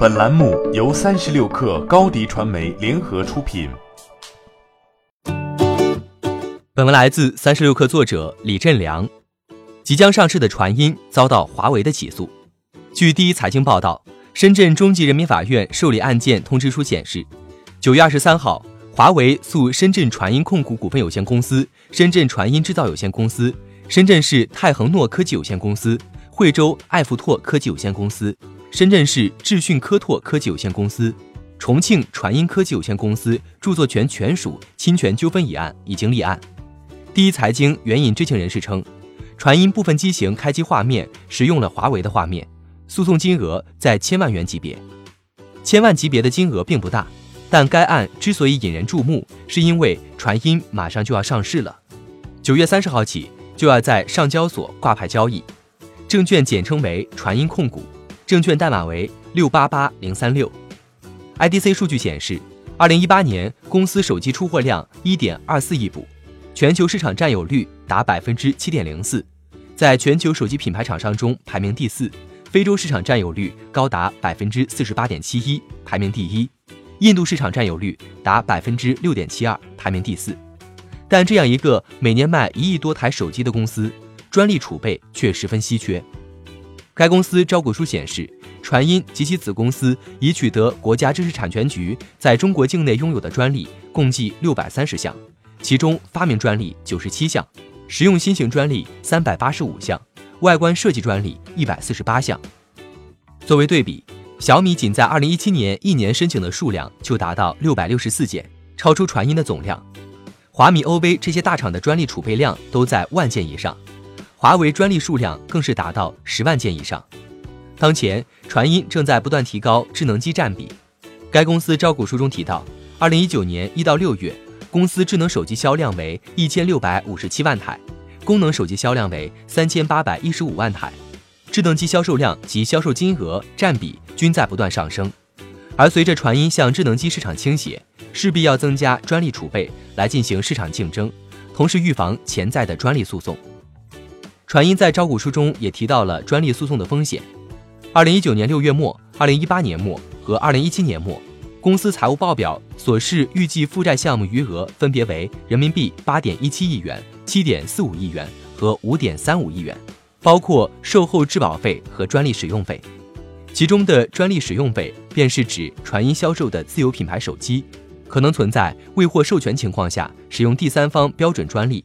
本栏目由三十六氪高低传媒联合出品。本文来自三十六氪作者李振良。即将上市的传音遭到华为的起诉。据第一财经报道，深圳中级人民法院受理案件通知书显示，九月二十三号，华为诉深圳传音控股股份有限公司、深圳传音制造有限公司、深圳市泰恒诺科技有限公司、惠州艾弗拓科技有限公司。深圳市智讯科拓科技有限公司、重庆传音科技有限公司著作权权属侵权纠纷一案已经立案。第一财经援引知情人士称，传音部分机型开机画面使用了华为的画面，诉讼金额在千万元级别。千万级别的金额并不大，但该案之所以引人注目，是因为传音马上就要上市了，九月三十号起就要在上交所挂牌交易，证券简称为传音控股。证券代码为六八八零三六，IDC 数据显示，二零一八年公司手机出货量一点二四亿部，全球市场占有率达百分之七点零四，在全球手机品牌厂商中排名第四，非洲市场占有率高达百分之四十八点七一，排名第一，印度市场占有率达百分之六点七二，排名第四。但这样一个每年卖一亿多台手机的公司，专利储备却十分稀缺。该公司招股书显示，传音及其子公司已取得国家知识产权局在中国境内拥有的专利共计六百三十项，其中发明专利九十七项，实用新型专利三百八十五项，外观设计专利一百四十八项。作为对比，小米仅在二零一七年一年申请的数量就达到六百六十四件，超出传音的总量。华米、欧威这些大厂的专利储备量都在万件以上。华为专利数量更是达到十万件以上。当前，传音正在不断提高智能机占比。该公司招股书中提到，二零一九年一到六月，公司智能手机销量为一千六百五十七万台，功能手机销量为三千八百一十五万台，智能机销售量及销售金额占比均在不断上升。而随着传音向智能机市场倾斜，势必要增加专利储备来进行市场竞争，同时预防潜在的专利诉讼。传音在招股书中也提到了专利诉讼的风险。二零一九年六月末、二零一八年末和二零一七年末，公司财务报表所示预计负债项目余额分别为人民币八点一七亿元、七点四五亿元和五点三五亿元，包括售后质保费和专利使用费。其中的专利使用费便是指传音销售的自有品牌手机，可能存在未获授权情况下使用第三方标准专利。